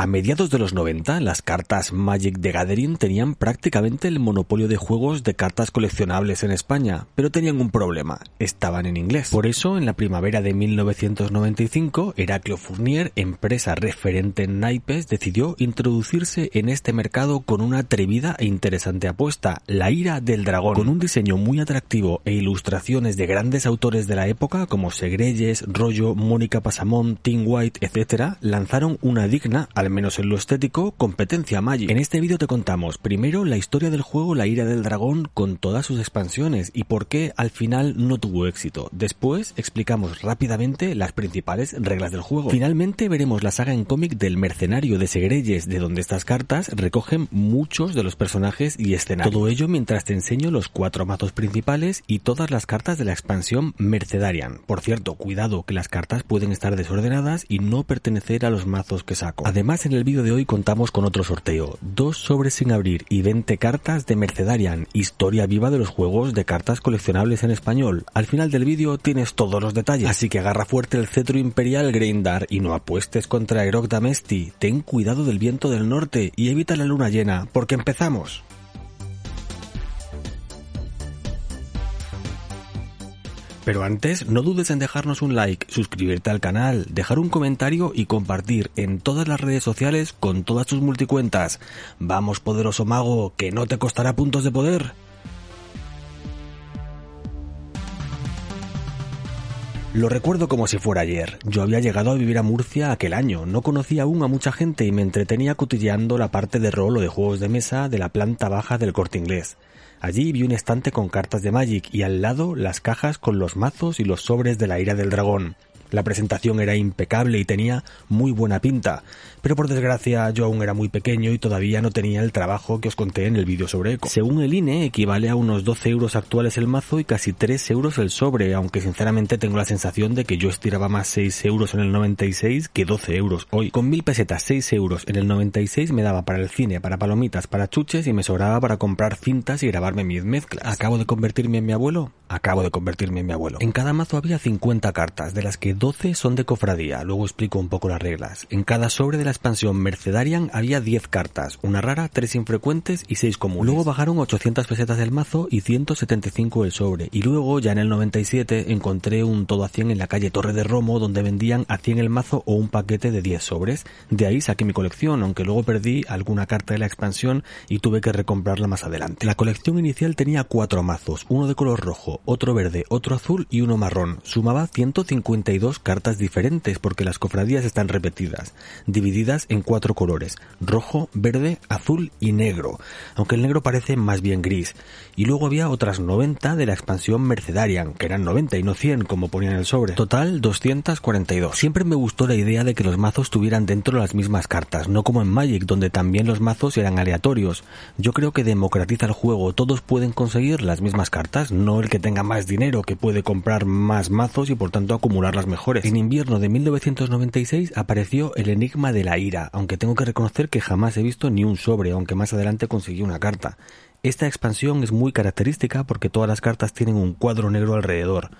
A mediados de los 90, las cartas Magic the Gathering tenían prácticamente el monopolio de juegos de cartas coleccionables en España, pero tenían un problema, estaban en inglés. Por eso, en la primavera de 1995, Heraclio Fournier, empresa referente en naipes, decidió introducirse en este mercado con una atrevida e interesante apuesta, La ira del dragón, con un diseño muy atractivo e ilustraciones de grandes autores de la época como Segreyes, Rollo, Mónica Pasamón, Tim White, etc., lanzaron una digna, al menos en lo estético, competencia Magic. En este vídeo te contamos primero la historia del juego La Ira del Dragón con todas sus expansiones y por qué al final no tuvo éxito. Después explicamos rápidamente las principales reglas del juego. Finalmente veremos la saga en cómic del mercenario de Segreyes, de donde estas cartas recogen muchos de los personajes y escenarios. Todo ello mientras te enseño los cuatro mazos principales y todas las cartas de la expansión Mercedarian. Por cierto, cuidado que las cartas pueden estar desordenadas y no pertenecer a los mazos que saco. Además, en el vídeo de hoy contamos con otro sorteo, dos sobres sin abrir y 20 cartas de Mercedarian, historia viva de los juegos de cartas coleccionables en español. Al final del vídeo tienes todos los detalles, así que agarra fuerte el cetro imperial Greindar y no apuestes contra Erok Damesti, ten cuidado del viento del norte y evita la luna llena, porque empezamos. Pero antes, no dudes en dejarnos un like, suscribirte al canal, dejar un comentario y compartir en todas las redes sociales con todas tus multicuentas. Vamos, poderoso mago, que no te costará puntos de poder. Lo recuerdo como si fuera ayer. Yo había llegado a vivir a Murcia aquel año, no conocía aún a mucha gente y me entretenía cotilleando la parte de rol o de juegos de mesa de la planta baja del corte inglés. Allí vi un estante con cartas de Magic y al lado las cajas con los mazos y los sobres de la ira del dragón. La presentación era impecable y tenía muy buena pinta, pero por desgracia yo aún era muy pequeño y todavía no tenía el trabajo que os conté en el vídeo sobre Eco. Según el INE equivale a unos 12 euros actuales el mazo y casi 3 euros el sobre, aunque sinceramente tengo la sensación de que yo estiraba más 6 euros en el 96 que 12 euros hoy. Con mil pesetas 6 euros en el 96 me daba para el cine, para palomitas, para chuches y me sobraba para comprar cintas y grabarme mis mezclas. ¿Acabo de convertirme en mi abuelo? Acabo de convertirme en mi abuelo. En cada mazo había 50 cartas, de las que 12 son de cofradía, luego explico un poco las reglas. En cada sobre de la expansión Mercedarian había 10 cartas, una rara, 3 infrecuentes y 6 comunes. Luego bajaron 800 pesetas del mazo y 175 el sobre. Y luego, ya en el 97, encontré un todo a 100 en la calle Torre de Romo donde vendían a 100 el mazo o un paquete de 10 sobres. De ahí saqué mi colección, aunque luego perdí alguna carta de la expansión y tuve que recomprarla más adelante. La colección inicial tenía 4 mazos, uno de color rojo, otro verde, otro azul y uno marrón. Sumaba 152 cartas diferentes porque las cofradías están repetidas, divididas en cuatro colores, rojo, verde, azul y negro, aunque el negro parece más bien gris. Y luego había otras 90 de la expansión Mercedarian, que eran 90 y no 100 como ponían el sobre. Total 242. Siempre me gustó la idea de que los mazos tuvieran dentro las mismas cartas, no como en Magic, donde también los mazos eran aleatorios. Yo creo que democratiza el juego, todos pueden conseguir las mismas cartas, no el que tenga más dinero, que puede comprar más mazos y por tanto acumular las En invierno de 1996 apareció el enigma de la ira, aunque tengo que reconocer que jamás he visto ni un sobre, aunque más adelante conseguí una carta. Esta expansión es muy característica porque todas las cartas tienen un cuadro negro alrededor.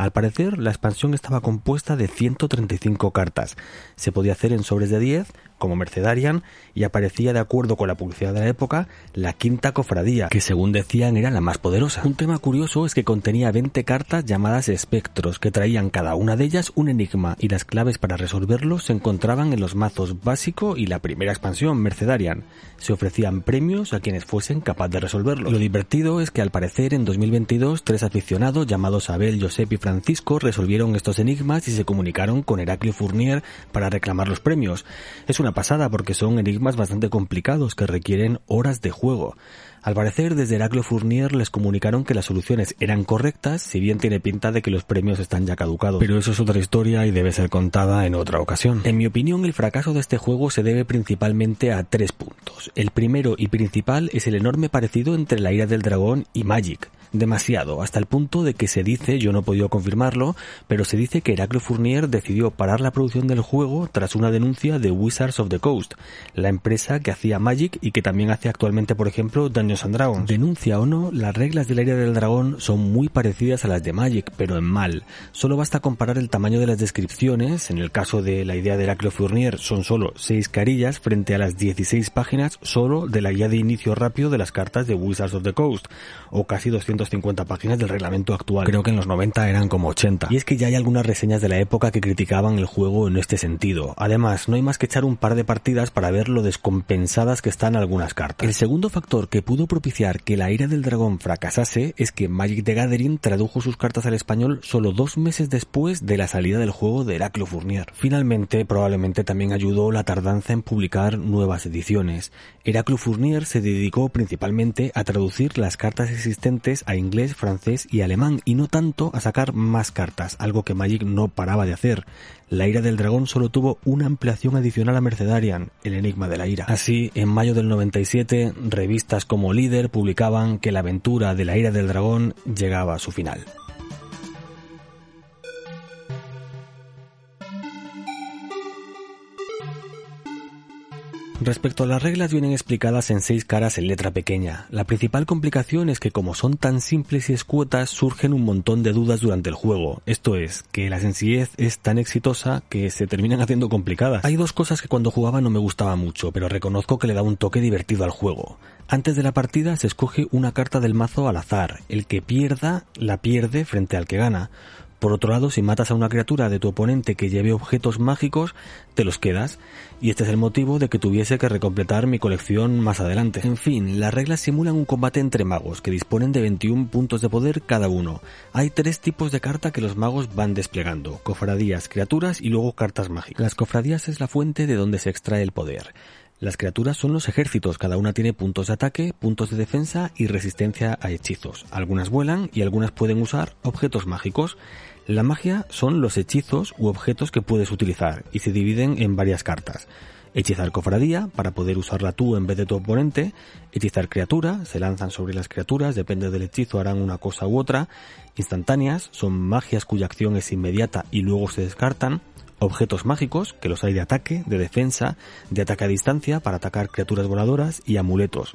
Al parecer, la expansión estaba compuesta de 135 cartas. Se podía hacer en sobres de 10, como Mercedarian, y aparecía de acuerdo con la publicidad de la época la quinta cofradía, que según decían era la más poderosa. Un tema curioso es que contenía 20 cartas llamadas espectros, que traían cada una de ellas un enigma, y las claves para resolverlos se encontraban en los mazos básico y la primera expansión, Mercedarian. Se ofrecían premios a quienes fuesen capaces de resolverlos. Lo divertido es que al parecer en 2022 tres aficionados llamados Abel, Josep y Francisco resolvieron estos enigmas y se comunicaron con Heraclio Fournier para reclamar los premios. Es una pasada porque son enigmas bastante complicados que requieren horas de juego. Al parecer, desde Heraclio Fournier les comunicaron que las soluciones eran correctas, si bien tiene pinta de que los premios están ya caducados. Pero eso es otra historia y debe ser contada en otra ocasión. En mi opinión, el fracaso de este juego se debe principalmente a tres puntos. El primero y principal es el enorme parecido entre la ira del dragón y Magic. Demasiado, hasta el punto de que se dice, yo no he podido confirmarlo, pero se dice que Heraclio Fournier decidió parar la producción del juego tras una denuncia de Wizards of the Coast, la empresa que hacía Magic y que también hace actualmente, por ejemplo, Dungeons and Dragons. Denuncia o no, las reglas del área del dragón son muy parecidas a las de Magic, pero en mal. Solo basta comparar el tamaño de las descripciones, en el caso de la idea de Heraclio Fournier son solo 6 carillas frente a las 16 páginas solo de la guía de inicio rápido de las cartas de Wizards of the Coast, o casi 250 páginas del reglamento actual. Creo que en los 90 eran como 80. Y es que ya hay algunas reseñas de la época que criticaban el juego en este sentido. Además, no hay más que echar un par de partidas para ver lo descompensadas que están algunas cartas. El segundo factor que pudo propiciar que la ira del dragón fracasase es que Magic the Gathering tradujo sus cartas al español solo dos meses después de la salida del juego de Heraclo Fournier. Finalmente, probablemente también ayudó la tardanza en publicar nuevas ediciones. Heraclo Fournier se dedicó principalmente a traducir las cartas existentes a inglés, francés y alemán y no tanto a sacar más cartas, algo que Magic no paraba de hacer. La ira del dragón solo tuvo una ampliación adicional a Mercedarian, el enigma de la ira. Así, en mayo del 97, revistas como Líder publicaban que la aventura de la ira del dragón llegaba a su final. Respecto a las reglas vienen explicadas en seis caras en letra pequeña. La principal complicación es que como son tan simples y escuetas surgen un montón de dudas durante el juego. Esto es, que la sencillez es tan exitosa que se terminan haciendo complicadas. Hay dos cosas que cuando jugaba no me gustaba mucho, pero reconozco que le da un toque divertido al juego. Antes de la partida se escoge una carta del mazo al azar. El que pierda la pierde frente al que gana. Por otro lado, si matas a una criatura de tu oponente que lleve objetos mágicos, te los quedas, y este es el motivo de que tuviese que recompletar mi colección más adelante. En fin, las reglas simulan un combate entre magos, que disponen de 21 puntos de poder cada uno. Hay tres tipos de carta que los magos van desplegando, cofradías, criaturas y luego cartas mágicas. Las cofradías es la fuente de donde se extrae el poder. Las criaturas son los ejércitos, cada una tiene puntos de ataque, puntos de defensa y resistencia a hechizos. Algunas vuelan y algunas pueden usar objetos mágicos. La magia son los hechizos u objetos que puedes utilizar y se dividen en varias cartas. Hechizar cofradía, para poder usarla tú en vez de tu oponente. Hechizar criatura, se lanzan sobre las criaturas, depende del hechizo harán una cosa u otra. Instantáneas, son magias cuya acción es inmediata y luego se descartan. Objetos mágicos, que los hay de ataque, de defensa, de ataque a distancia para atacar criaturas voladoras y amuletos.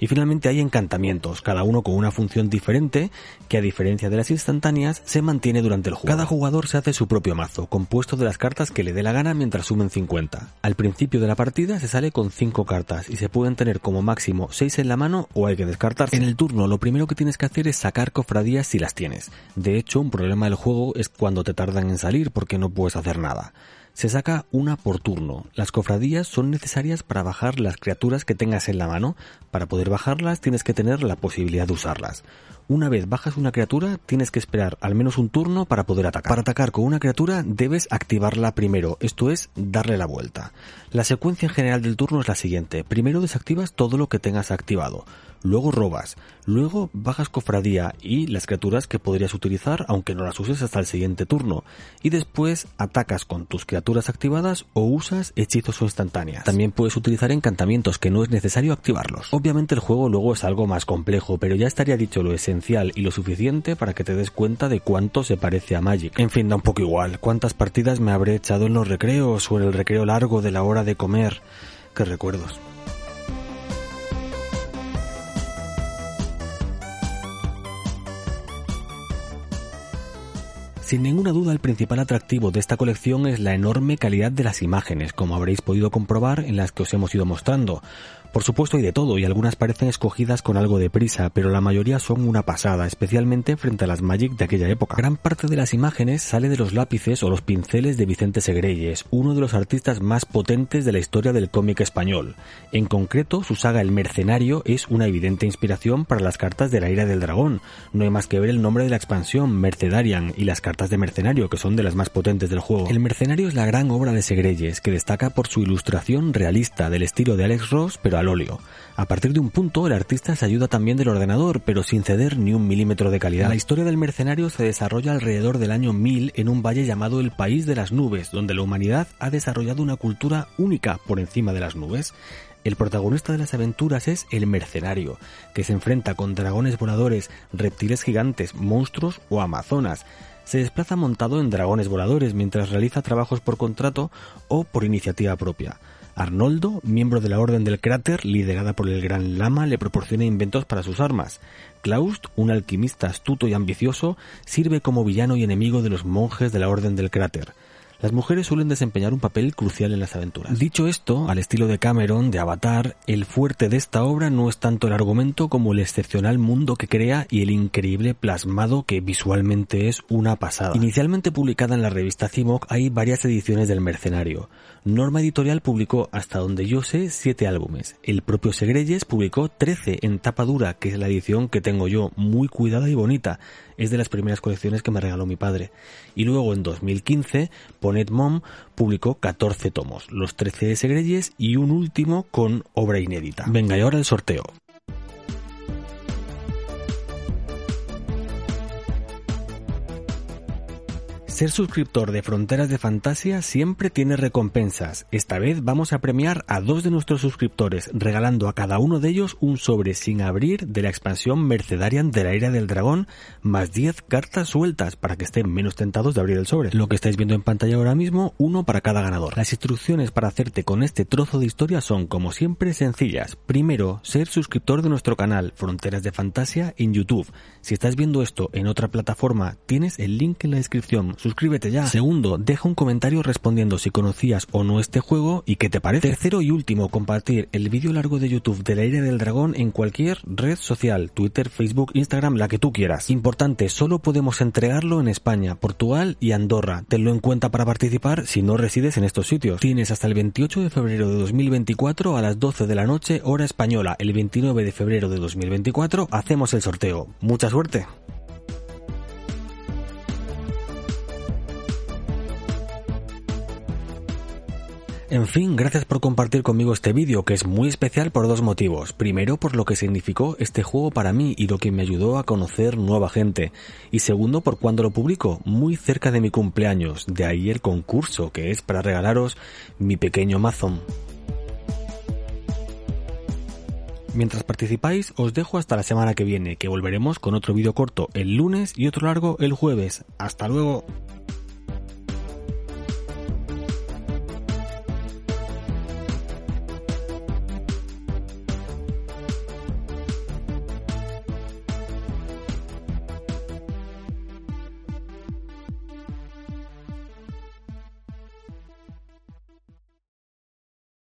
Y finalmente hay encantamientos, cada uno con una función diferente que a diferencia de las instantáneas se mantiene durante el juego. Cada jugador se hace su propio mazo, compuesto de las cartas que le dé la gana mientras sumen 50. Al principio de la partida se sale con 5 cartas y se pueden tener como máximo 6 en la mano o hay que descartarse. En el turno lo primero que tienes que hacer es sacar cofradías si las tienes. De hecho, un problema del juego es cuando te tardan en salir porque no puedes hacer nada. Se saca una por turno. Las cofradías son necesarias para bajar las criaturas que tengas en la mano. Para poder bajarlas tienes que tener la posibilidad de usarlas. Una vez bajas una criatura, tienes que esperar al menos un turno para poder atacar. Para atacar con una criatura debes activarla primero, esto es, darle la vuelta. La secuencia en general del turno es la siguiente. Primero desactivas todo lo que tengas activado luego robas, luego bajas cofradía y las criaturas que podrías utilizar aunque no las uses hasta el siguiente turno, y después atacas con tus criaturas activadas o usas hechizos o instantáneas. También puedes utilizar encantamientos que no es necesario activarlos. Obviamente el juego luego es algo más complejo, pero ya estaría dicho lo esencial y lo suficiente para que te des cuenta de cuánto se parece a Magic. En fin, da un poco igual, cuántas partidas me habré echado en los recreos o en el recreo largo de la hora de comer. Qué recuerdos. Sin ninguna duda el principal atractivo de esta colección es la enorme calidad de las imágenes, como habréis podido comprobar en las que os hemos ido mostrando. Por supuesto hay de todo y algunas parecen escogidas con algo de prisa, pero la mayoría son una pasada, especialmente frente a las Magic de aquella época. Gran parte de las imágenes sale de los lápices o los pinceles de Vicente Segreyes, uno de los artistas más potentes de la historia del cómic español. En concreto, su saga El Mercenario es una evidente inspiración para las cartas de la Ira del Dragón. No hay más que ver el nombre de la expansión, Mercedarian, y las cartas de mercenario, que son de las más potentes del juego. El mercenario es la gran obra de Segreyes, que destaca por su ilustración realista del estilo de Alex Ross, pero al óleo. A partir de un punto, el artista se ayuda también del ordenador, pero sin ceder ni un milímetro de calidad. La historia del mercenario se desarrolla alrededor del año 1000 en un valle llamado el País de las Nubes, donde la humanidad ha desarrollado una cultura única por encima de las nubes. El protagonista de las aventuras es el mercenario, que se enfrenta con dragones voladores, reptiles gigantes, monstruos o amazonas. Se desplaza montado en dragones voladores mientras realiza trabajos por contrato o por iniciativa propia. Arnoldo, miembro de la Orden del Cráter, liderada por el Gran Lama, le proporciona inventos para sus armas. Klaust, un alquimista astuto y ambicioso, sirve como villano y enemigo de los monjes de la Orden del Cráter las mujeres suelen desempeñar un papel crucial en las aventuras. Dicho esto, al estilo de Cameron, de Avatar, el fuerte de esta obra no es tanto el argumento como el excepcional mundo que crea y el increíble plasmado que visualmente es una pasada. Inicialmente publicada en la revista Cimoc, hay varias ediciones del Mercenario. Norma Editorial publicó, hasta donde yo sé, siete álbumes. El propio Segreyes publicó 13 en tapa dura, que es la edición que tengo yo, muy cuidada y bonita es de las primeras colecciones que me regaló mi padre. Y luego en 2015, Ponet Mom publicó 14 tomos, los 13 de Segreyes y un último con obra inédita. Venga, y ahora el sorteo. Ser suscriptor de Fronteras de Fantasia siempre tiene recompensas. Esta vez vamos a premiar a dos de nuestros suscriptores, regalando a cada uno de ellos un sobre sin abrir de la expansión Mercedarian de la Era del Dragón, más 10 cartas sueltas para que estén menos tentados de abrir el sobre. Lo que estáis viendo en pantalla ahora mismo, uno para cada ganador. Las instrucciones para hacerte con este trozo de historia son, como siempre, sencillas. Primero, ser suscriptor de nuestro canal Fronteras de Fantasia en YouTube. Si estás viendo esto en otra plataforma, tienes el link en la descripción suscríbete ya. Segundo, deja un comentario respondiendo si conocías o no este juego y qué te parece. Tercero y último, compartir el vídeo largo de YouTube de la Aire del Dragón en cualquier red social, Twitter, Facebook, Instagram, la que tú quieras. Importante, solo podemos entregarlo en España, Portugal y Andorra. Tenlo en cuenta para participar si no resides en estos sitios. Tienes hasta el 28 de febrero de 2024 a las 12 de la noche, hora española. El 29 de febrero de 2024 hacemos el sorteo. Mucha suerte. En fin, gracias por compartir conmigo este vídeo, que es muy especial por dos motivos. Primero, por lo que significó este juego para mí y lo que me ayudó a conocer nueva gente. Y segundo, por cuando lo publico, muy cerca de mi cumpleaños. De ahí el concurso, que es para regalaros mi pequeño Amazon. Mientras participáis, os dejo hasta la semana que viene, que volveremos con otro vídeo corto el lunes y otro largo el jueves. Hasta luego.